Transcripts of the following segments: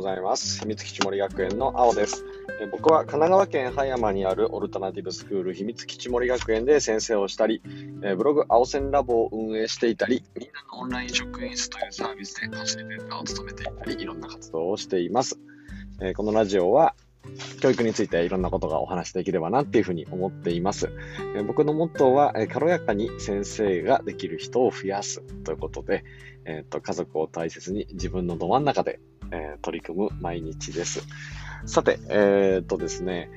ございます。秘密基地森学園の青です。え僕は神奈川県葉山にあるオルタナティブスクール秘密基地森学園で先生をしたり、えブログ青線ラボを運営していたり、みんなのオンライン職員室というサービスでファシリテーターを務めていたり、いろんな活動をしています。えこのラジオは教育についていろんなことがお話しできればなっていうふうに思っています。え僕のモットーは、え軽やかに先生ができる人を増やすということで、えーと、家族を大切に自分のど真ん中で、えー、取り組む毎日です。さて、えっ、とですね、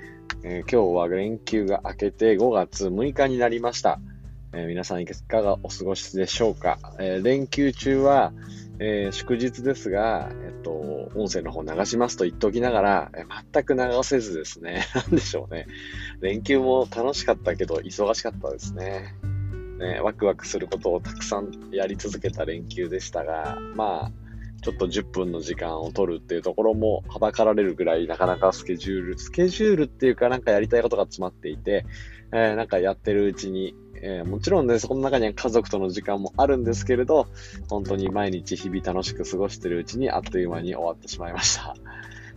えー、今日は連休が明けて5月6日になりました。え皆さんいかがお過ごしでしょうか、え連休中は、え祝日ですが、えっと、音声の方流しますと言っておきながら、え全く流せずですね、なんでしょうね。連休も楽しかったけど、忙しかったですね。ね、ワクワクすることをたくさんやり続けた連休でしたが、まあ、ちょっと10分の時間を取るっていうところもはばかられるぐらいなかなかスケジュール、スケジュールっていうかなんかやりたいことが詰まっていて、えー、なんかやってるうちに、えー、もちろんね、そこの中には家族との時間もあるんですけれど、本当に毎日日々楽しく過ごしてるうちにあっという間に終わってしまいました。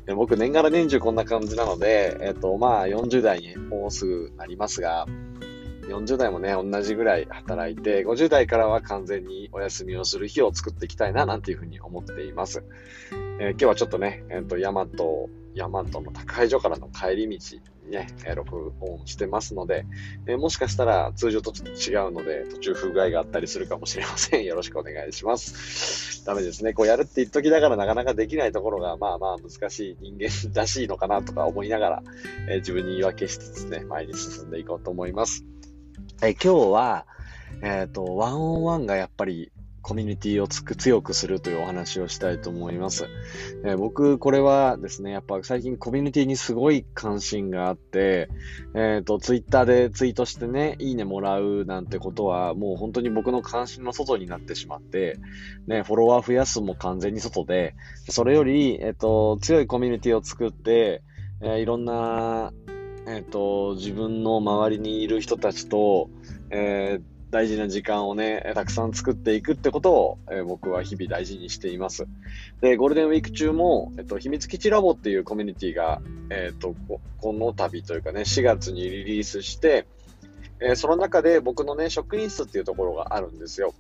で僕、年がら年中こんな感じなので、えっ、ー、と、まあ、40代にもうすぐなりますが、40代もね、同じぐらい働いて、50代からは完全にお休みをする日を作っていきたいな、なんていうふうに思っています。えー、今日はちょっとね、えっ、ー、と、ヤマト、ヤマトの宅配所からの帰り道ね、録音してますので、えもしかしたら通常とちょっと違うので、途中不具合があったりするかもしれません。よろしくお願いします。ダメですね。こうやるって言っときながらなかなかできないところが、まあまあ難しい人間らしいのかなとか思いながら、え自分に言い訳しつつね、前に進んでいこうと思います。え今日は、えっ、ー、と、ワンオンワンがやっぱりコミュニティをつく強くするというお話をしたいと思います。えー、僕、これはですね、やっぱ最近コミュニティにすごい関心があって、えっ、ー、と、ツイッターでツイートしてね、いいねもらうなんてことは、もう本当に僕の関心の外になってしまって、ね、フォロワー増やすも完全に外で、それより、えっ、ー、と、強いコミュニティを作って、えいろんな、えっ、と、自分の周りにいる人たちと、えー大事な時間をね、たくさん作っていくってことを、えー、僕は日々大事にしています。で、ゴールデンウィーク中も、えっと、秘密基地ラボっていうコミュニティが、えっと、ここの度というかね、4月にリリースして、え、その中で僕のね、職員室っていうところがあるんですよ。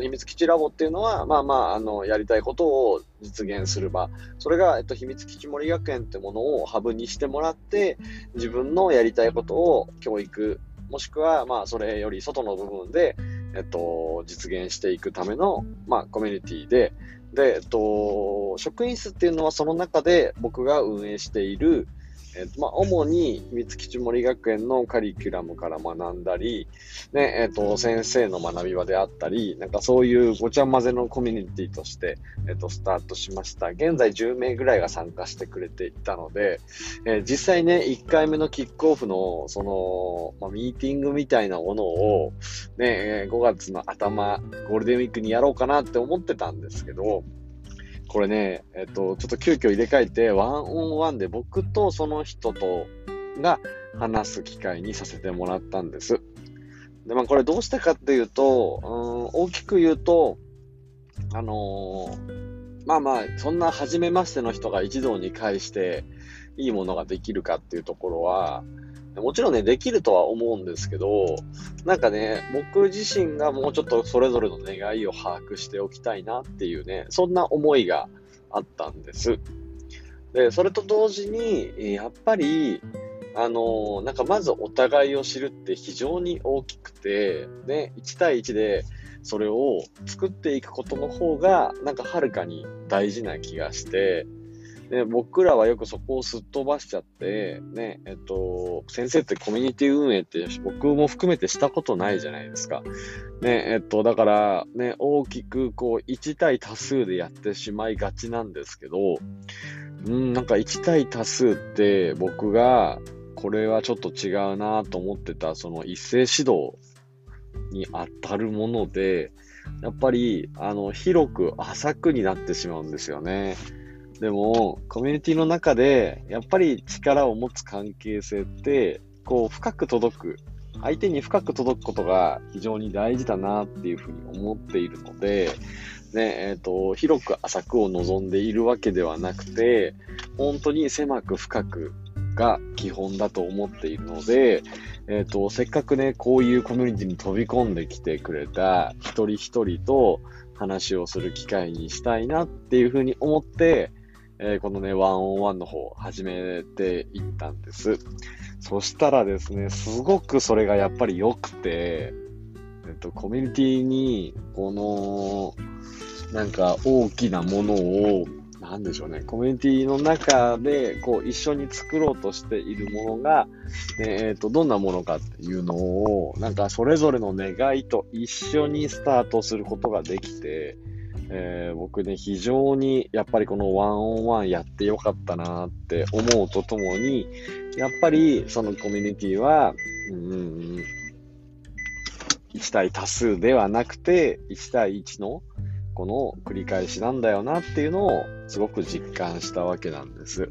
秘密基地ラボっていうのは、まあまあ、あの、やりたいことを実現する場。それが、えっと、秘密基地森学園ってものをハブにしてもらって、自分のやりたいことを教育もしくは、まあ、それより外の部分で、えっと、実現していくための、まあ、コミュニティで、で、えっと、職員室っていうのはその中で僕が運営している、えっと、まあ、主に秘密基地森学園のカリキュラムから学んだり、ね、えっと、先生の学び場であったり、なんかそういうごちゃ混ぜのコミュニティとして、えっと、スタートしました。現在10名ぐらいが参加してくれていたので、えー、実際ね、1回目のキックオフの、その、まあ、ミーティングみたいなものを、ね、5月の頭、ゴールデンウィークにやろうかなって思ってたんですけど、これね、えっと、ちょっと急遽入れ替えて、ワンオンワンで僕とその人とが話す機会にさせてもらったんです。で、まあこれどうしたかっていうと、うん、大きく言うと、あのー、まあまあ、そんな初めましての人が一堂に会していいものができるかっていうところは、もちろんね、できるとは思うんですけど、なんかね、僕自身がもうちょっとそれぞれの願いを把握しておきたいなっていうね、そんな思いがあったんです。で、それと同時に、やっぱり、あのなんかまずお互いを知るって非常に大きくて、ね、1対1でそれを作っていくことの方が、なんかはるかに大事な気がして、で、僕らはよくそこをすっ飛ばしちゃって、ね、えっと、先生ってコミュニティ運営って僕も含めてしたことないじゃないですか。ね、えっと、だから、ね、大きくこう、1対多数でやってしまいがちなんですけど、うん、なんか1対多数って僕が、これはちょっと違うなと思ってた、その一斉指導に当たるもので、やっぱり、あの、広く浅くになってしまうんですよね。でも、コミュニティの中で、やっぱり力を持つ関係性って、こう、深く届く、相手に深く届くことが非常に大事だなっていうふうに思っているので、ね、えっ、と、広く浅くを望んでいるわけではなくて、本当に狭く深くが基本だと思っているので、えっ、と、せっかくね、こういうコミュニティに飛び込んできてくれた一人一人と話をする機会にしたいなっていうふうに思って、えー、このね、ワンオンワンの方始めていったんです。そしたらですね、すごくそれがやっぱり良くて、えっと、コミュニティに、この、なんか大きなものを、なんでしょうね、コミュニティの中で、こう、一緒に作ろうとしているものが、ね、えっ、と、どんなものかっていうのを、なんかそれぞれの願いと一緒にスタートすることができて、えー、僕ね、非常にやっぱりこのワンオンワンやってよかったなって思うとともに、やっぱりそのコミュニティは、うん、1対多数ではなくて、1対1のこの繰り返しなんだよなっていうのをすごく実感したわけなんです。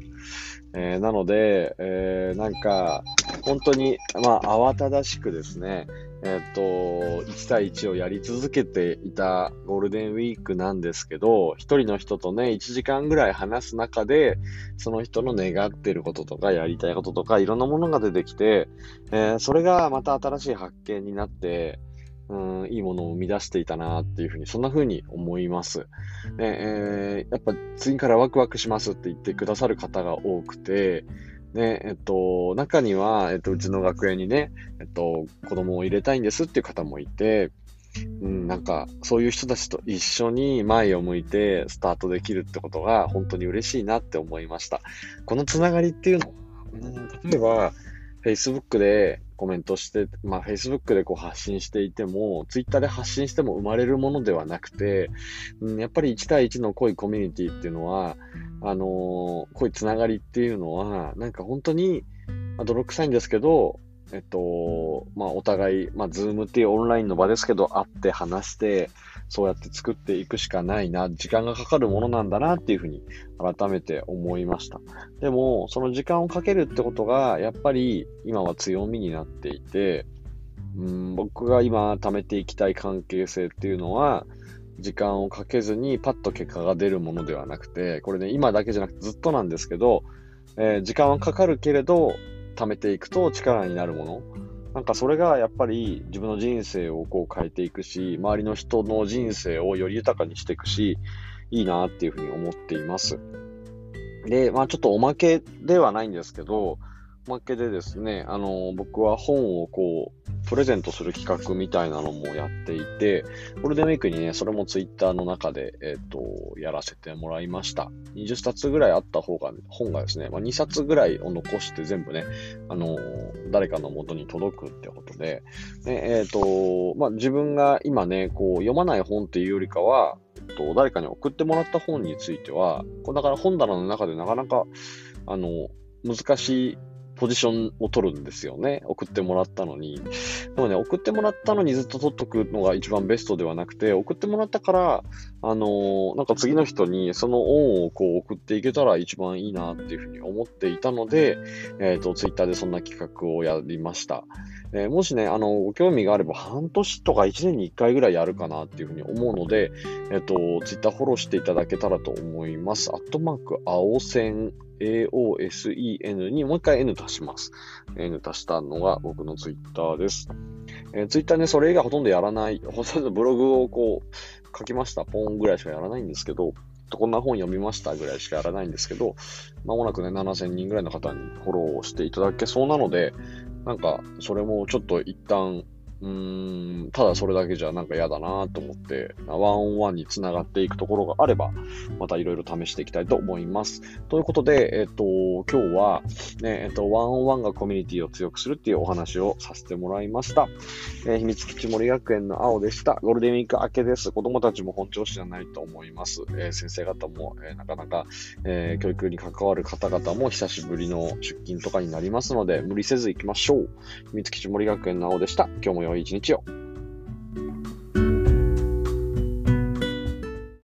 えー、なので、えー、なんか、本当に、まあ、慌ただしくですね、えっ、と、1対1をやり続けていたゴールデンウィークなんですけど、一人の人とね、1時間ぐらい話す中で、その人の願ってることとか、やりたいこととか、いろんなものが出てきて、えー、それがまた新しい発見になって、うん、いいものを生み出していたなっていうふうに、そんなふうに思います。ねえー、やっぱ次からワクワクしますって言ってくださる方が多くて、ね、えっと、中には、えっと、うちの学園にね、えっと、子供を入れたいんですっていう方もいて、うん、なんか、そういう人たちと一緒に前を向いてスタートできるってことが本当に嬉しいなって思いました。このつながりっていうのは、うん、例えば、Facebook でコメントして、まあ、Facebook でこう発信していても、Twitter で発信しても生まれるものではなくて、うん、やっぱり1対1の濃いコミュニティっていうのは、あのー、濃いつながりっていうのは、なんか本当に、まあ、泥臭いんですけど、えっと、まあ、お互い、まあ、ズームっていうオンラインの場ですけど、会って話して、そうやって作っていくしかないな、時間がかかるものなんだなっていうふうに改めて思いました。でも、その時間をかけるってことが、やっぱり今は強みになっていて、うん、僕が今貯めていきたい関係性っていうのは、時間をかけずにパッと結果が出るものではなくて、これね、今だけじゃなくてずっとなんですけど、えー、時間はかかるけれど、貯めていくと力になるもの。なんかそれがやっぱり自分の人生をこう変えていくし、周りの人の人生をより豊かにしていくし、いいなっていうふうに思っています。で、まあちょっとおまけではないんですけど、おまけでですね、あの、僕は本をこう、プレゼントする企画みたいなのもやっていて、ゴールデンウィークにね、それもツイッターの中で、えっ、ー、と、やらせてもらいました。20冊ぐらいあった方が、本がですね、まあ、2冊ぐらいを残して全部ね、あのー、誰かの元に届くってことで、ね、えっ、ー、と、まあ、自分が今ね、こう、読まない本っていうよりかは、えっと誰かに送ってもらった本については、こうだから本棚の中でなかなか、あの、難しいポジションを取るんですよね。送ってもらったのに。でもね、送ってもらったのにずっと取っとくのが一番ベストではなくて、送ってもらったから、あのー、なんか次の人にその恩をこう送っていけたら一番いいなっていうふうに思っていたので、えっ、ー、と、ツイッターでそんな企画をやりました。えー、もしね、あの、ご興味があれば半年とか1年に1回ぐらいやるかなっていうふうに思うので、えっ、と、ツイッターフォローしていただけたらと思います。アットマーク、青線 AOSEN にもう一回 N 足します。N 足したのが僕のツイッターです。えー、ツイッターね、それ以外ほとんどやらない、ほとんどブログをこう書きました、ポンぐらいしかやらないんですけど、こんな本読みましたぐらいしかやらないんですけど、まもなくね、7000人ぐらいの方にフォローしていただけそうなので、なんか、それもちょっと一旦うん、ただそれだけじゃなんか嫌だなと思って、ワンオンワンにつながっていくところがあれば、またいろいろ試していきたいと思います。ということで、えっと、今日は、ね、えっと、ワンオンワンがコミュニティを強くするっていうお話をさせてもらいました。えー、秘密基地森学園の青でした。ゴールデンウィーク明けです。子供たちも本調子じゃないと思います。えー、先生方も、えー、なかなか、え教育に関わる方々も久しぶりの出勤とかになりますので、無理せず行きましょう。秘密基地森学園の青でした。今日も良い一日を。